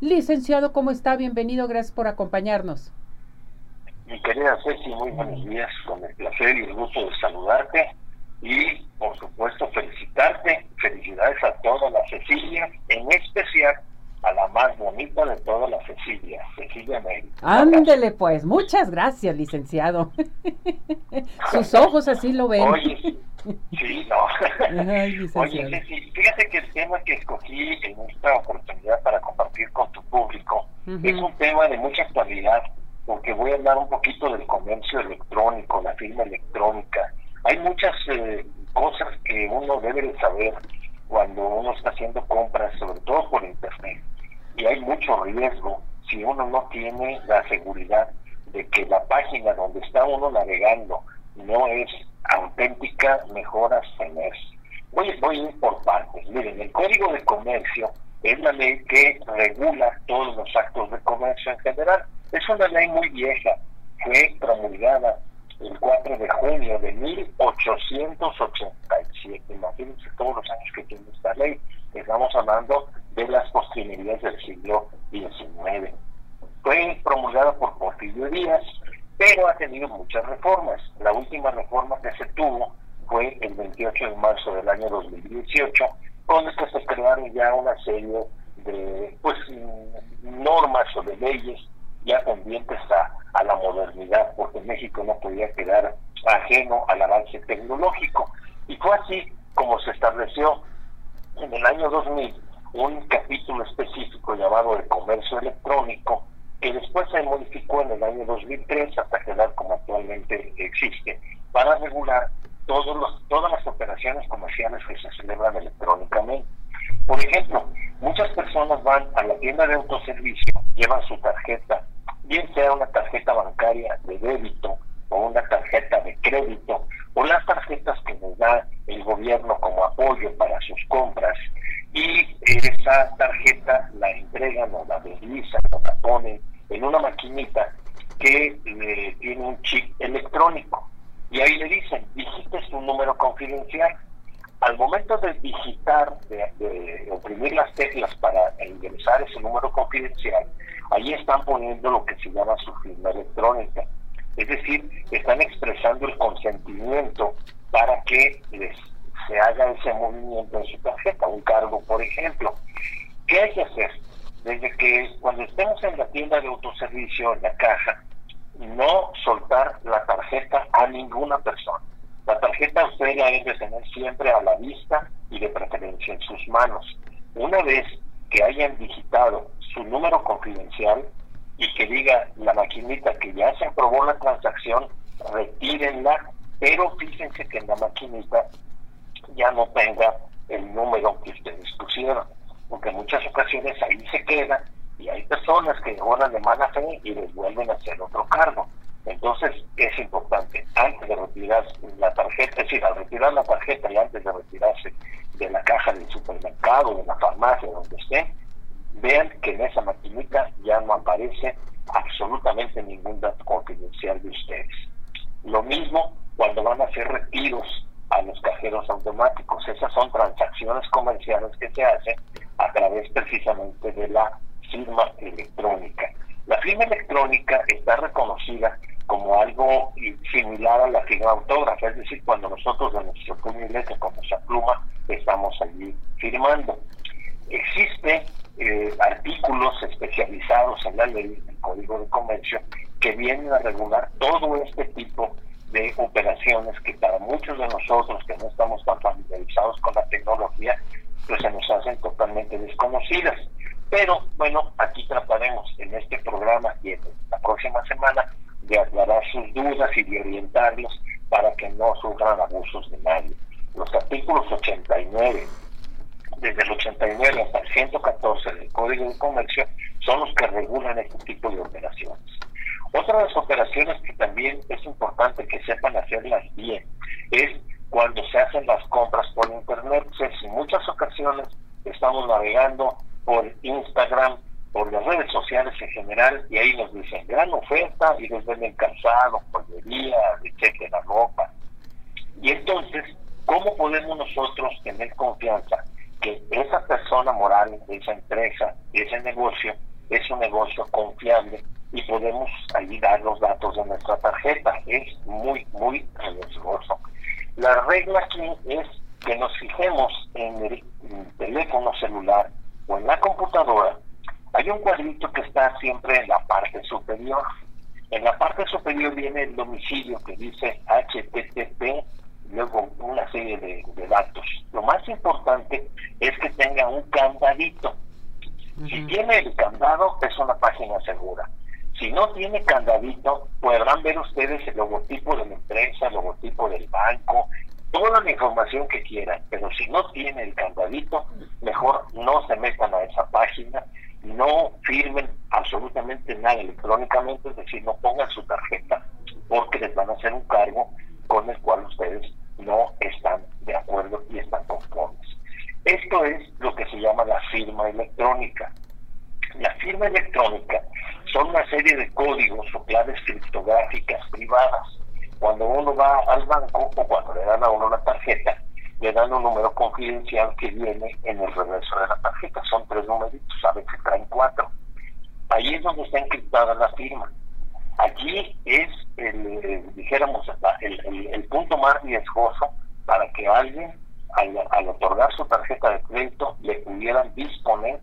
Licenciado, ¿cómo está? Bienvenido, gracias por acompañarnos. Mi querida Ceci, muy buenos días, con el placer y el gusto de saludarte y, por supuesto, felicitarte. Felicidades a todas las Cecilias, en especial a la más bonita de todas las Cecilias, Cecilia May. Ándele pues, muchas gracias, licenciado. Sus ojos así lo ven. Oye, sí, no. Oye, Ceci, fíjate que el tema que escogí en esta oportunidad para compartir con tu público es un tema de mucha actualidad, porque voy a hablar un poquito del comercio electrónico, la firma electrónica. Hay muchas eh, cosas que uno debe de saber cuando uno está haciendo compras, sobre todo por internet y hay mucho riesgo si uno no tiene la seguridad de que la página donde está uno navegando no es auténtica, mejor abstenerse. Voy, voy a ir por partes. Miren, el Código de Comercio es la ley que regula todos los actos de comercio en general. Es una ley muy vieja, fue promulgada el 4 de junio de 1887. Imagínense todos los años que tiene esta ley. Estamos hablando de las postrimerías del siglo XIX. Fue promulgada por Porfirio Díaz, pero ha tenido muchas reformas. La última reforma que se tuvo fue el 28 de marzo del año 2018, con que se crearon ya una serie de pues normas o de leyes ya pendientes a, a la modernidad, porque México no podía quedar ajeno al avance tecnológico. Y fue así como se estableció en el año 2000 un capítulo específico llamado de comercio electrónico, que después se modificó en el año 2003 hasta quedar como actualmente existe, para regular todos los, todas las operaciones comerciales que se celebran electrónicamente. Por ejemplo, muchas personas van a la tienda de autoservicio, llevan su tarjeta, bien sea una tarjeta bancaria de débito o una tarjeta de crédito, o las tarjetas que nos da el gobierno como apoyo para sus compras, y esa tarjeta la entregan o la deslizan o la ponen en una maquinita que eh, tiene un chip electrónico. Y ahí le dicen digite su número confidencial al momento de digitar de, de oprimir las teclas para ingresar ese número confidencial ahí están poniendo lo que se llama su firma electrónica. Es decir están expresando el consentimiento para que les se haga ese movimiento en su tarjeta, un cargo, por ejemplo. ¿Qué hay que hacer? Desde que cuando estemos en la tienda de autoservicio, en la caja, no soltar la tarjeta a ninguna persona. La tarjeta usted la debe tener siempre a la vista y de preferencia en sus manos. Una vez que hayan digitado su número confidencial y que diga la maquinita que ya se aprobó la transacción, retírenla, pero fíjense que en la maquinita ya no tenga el número que ustedes pusieron, porque en muchas ocasiones ahí se queda y hay personas que oran de mala fe y les vuelven a hacer otro cargo. Entonces es importante, antes de retirar la tarjeta, es decir, al retirar la tarjeta y antes de retirarse de la caja del supermercado, de la farmacia, donde esté, vean que en esa maquinita ya no aparece absolutamente ningún dato confidencial de ustedes. Lo mismo cuando van a hacer retiros a los cajeros automáticos. Esas son transacciones comerciales que se hacen a través precisamente de la firma electrónica. La firma electrónica está reconocida como algo similar a la firma autógrafa, es decir, cuando nosotros de nuestro puño y letra con nuestra pluma estamos allí firmando. Existen eh, artículos especializados en la ley del Código de Comercio que vienen a regular todo este tipo de operaciones que para muchos de nosotros que no estamos tan familiarizados con la tecnología, pues se nos hacen totalmente desconocidas. Pero bueno, aquí trataremos en este programa y en la próxima semana de aclarar sus dudas y de orientarlos para que no sufran abusos de nadie. Los artículos 89, desde el 89 hasta el 114 del Código de Comercio, son los que regulan este tipo de operaciones. Otra de las operaciones que también es importante que sepan hacerlas bien es cuando se hacen las compras por internet. en muchas ocasiones estamos navegando por Instagram, por las redes sociales en general, y ahí nos dicen gran oferta y nos venden calzado, pollería, la ropa. Y entonces, ¿cómo podemos nosotros confianza que esa persona moral, esa empresa, ese negocio, es un negocio confiable y podemos ahí dar los datos de nuestra tarjeta. Es muy, muy riesgoso. La regla aquí es que nos fijemos en el, teléfono celular o en la computadora. Hay un cuadrito que está siempre en la parte superior. En la parte superior viene el domicilio que dice HTTP, luego una serie de, de datos. Lo más importante es que tenga un candadito si tiene el candado, es una página segura. Si no tiene candadito, podrán ver ustedes el logotipo de la empresa, el logotipo del banco, toda la información que quieran. Pero si no tiene el candadito, mejor no se metan a esa página, no firmen absolutamente nada electrónicamente, es decir, no pongan su tarjeta, porque les van a hacer un cargo con el cual ustedes no están de acuerdo y están conformes. Esto es lo que se llama la firma electrónica. La firma electrónica son una serie de códigos o claves criptográficas privadas. Cuando uno va al banco o cuando le dan a uno la tarjeta, le dan un número confidencial que viene en el reverso de la tarjeta. Son tres numeritos, a veces traen cuatro. Ahí es donde está encriptada la firma. Allí es, el, dijéramos, el, el punto más riesgoso para que alguien al, otorgar su tarjeta de crédito le pudieran disponer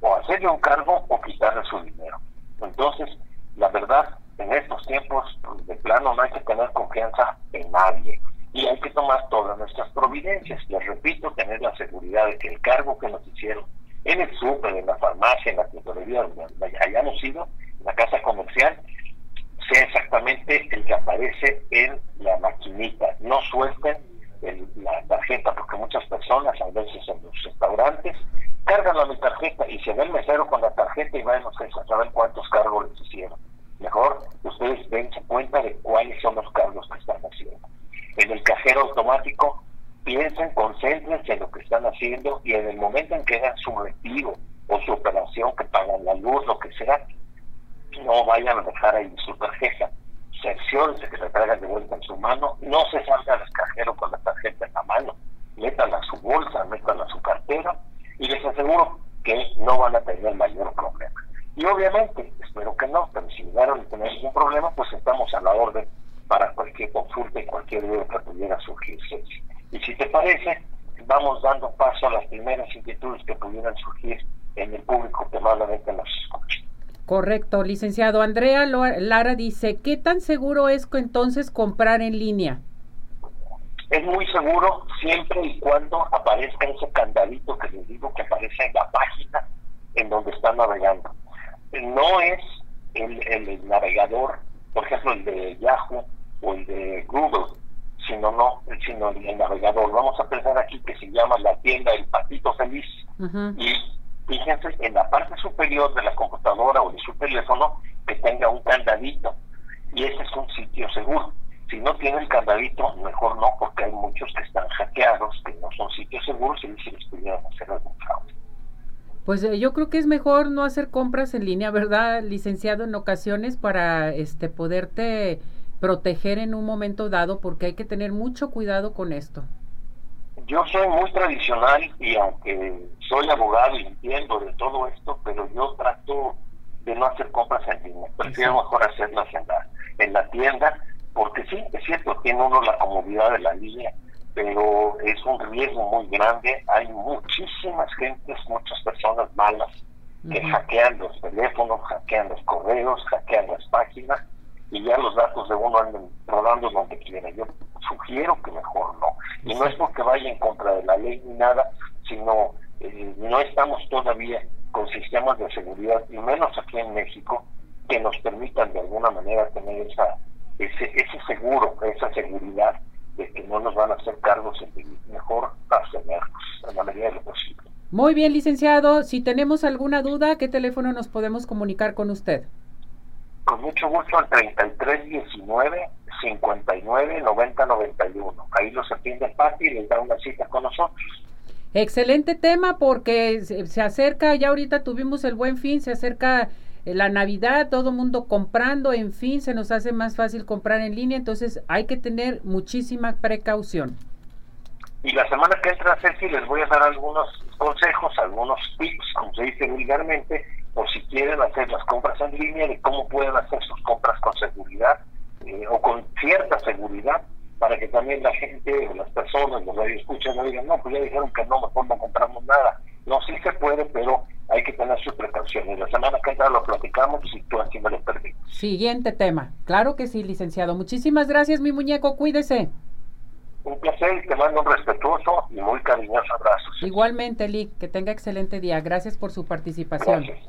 o hacerle un cargo o quitarle su dinero. Entonces, la verdad, en estos tiempos de plano no hay que tener confianza en nadie y hay que tomar todas nuestras providencias. Les repito, tener la seguridad de que el cargo que nos hicieron en el súper, en la farmacia, en la tintorería, donde hayamos ido, en la casa comercial, sea exactamente el que aparece en la maquinita. No suelten la tarjeta, porque muchas personas, a veces en los restaurantes, cargan a mi tarjeta y se ve el mesero con la tarjeta y van a saber cuántos cargos les hicieron. Mejor ustedes dense cuenta de cuáles son los cargos que están haciendo. En el cajero automático, piensen, concéntrense en lo que están haciendo y en el momento en que hagan su retiro o su operación, que pagan la luz, lo que sea, no vayan a dejar ahí su tarjeta cerciórense que se traigan de vuelta en su mano, no se salga al cajero con la tarjeta en la mano, métanla a su bolsa, métanla a su cartera y les aseguro que no van a tener mayor problema. Y obviamente, espero que no, pero si llegaron a tener algún problema, pues estamos a la orden para cualquier consulta y cualquier duda que pudiera surgirse. Y si te parece, vamos dando paso a las primeras inquietudes que pudieran surgir en el público que malamente nos escucha. Correcto, licenciado. Andrea Lara dice, ¿qué tan seguro es entonces comprar en línea? Es muy seguro siempre y cuando aparezca ese candadito que les digo que aparece en la página en donde están navegando. No es el, el, navegador, por ejemplo, el de Yahoo o el de Google, sino no, sino el, navegador. Vamos a pensar aquí que se llama la tienda El Patito Feliz y en la parte superior de la computadora o de su teléfono que tenga un candadito y ese es un sitio seguro. Si no tiene el candadito, mejor no, porque hay muchos que están hackeados, que no son sitios seguros y si les pudieran hacer algún fraude. Pues eh, yo creo que es mejor no hacer compras en línea, ¿verdad, licenciado? En ocasiones para este poderte proteger en un momento dado, porque hay que tener mucho cuidado con esto yo soy muy tradicional y aunque soy abogado y entiendo de todo esto, pero yo trato de no hacer compras en línea. Prefiero mejor hacerlas en la, en la tienda, porque sí, es cierto, tiene uno la comodidad de la línea, pero es un riesgo muy grande. Hay muchísimas gentes, muchas personas malas que hackean los teléfonos, hackean los correos, hackean las páginas y ya los datos de uno andan rodando donde quiera. Yo sugiero que mejor no. Y no es porque vaya en contra de la ley ni nada, sino eh, no estamos todavía con sistemas de seguridad, y menos aquí en México, que nos permitan de alguna manera tener esa ese, ese seguro, esa seguridad de que no nos van a hacer cargos, mejor abstenernos en la medida de lo posible. Muy bien, licenciado. Si tenemos alguna duda, ¿qué teléfono nos podemos comunicar con usted? Con mucho gusto al 3319 59 90 91. Ahí los atiende Pati y les da una cita con nosotros. Excelente tema porque se acerca, ya ahorita tuvimos el buen fin, se acerca eh, la Navidad, todo mundo comprando, en fin, se nos hace más fácil comprar en línea, entonces hay que tener muchísima precaución. Y la semana que entra, Ceci, les voy a dar algunos consejos, algunos tips, como se dice vulgarmente, o si quieren hacer las compras en línea, de cómo pueden hacer sus compras con seguridad eh, o con cierta seguridad, para que también la gente o las personas, los escuchan no digan, no, pues ya dijeron que no, mejor no compramos nada. No, sí se puede, pero hay que tener sus precauciones. La semana que entra lo platicamos si tú así me lo permites. Siguiente tema. Claro que sí, licenciado. Muchísimas gracias, mi muñeco. Cuídese. Un placer y te mando un respetuoso y muy cariñoso abrazo. Igualmente, Lee, que tenga excelente día. Gracias por su participación. Gracias.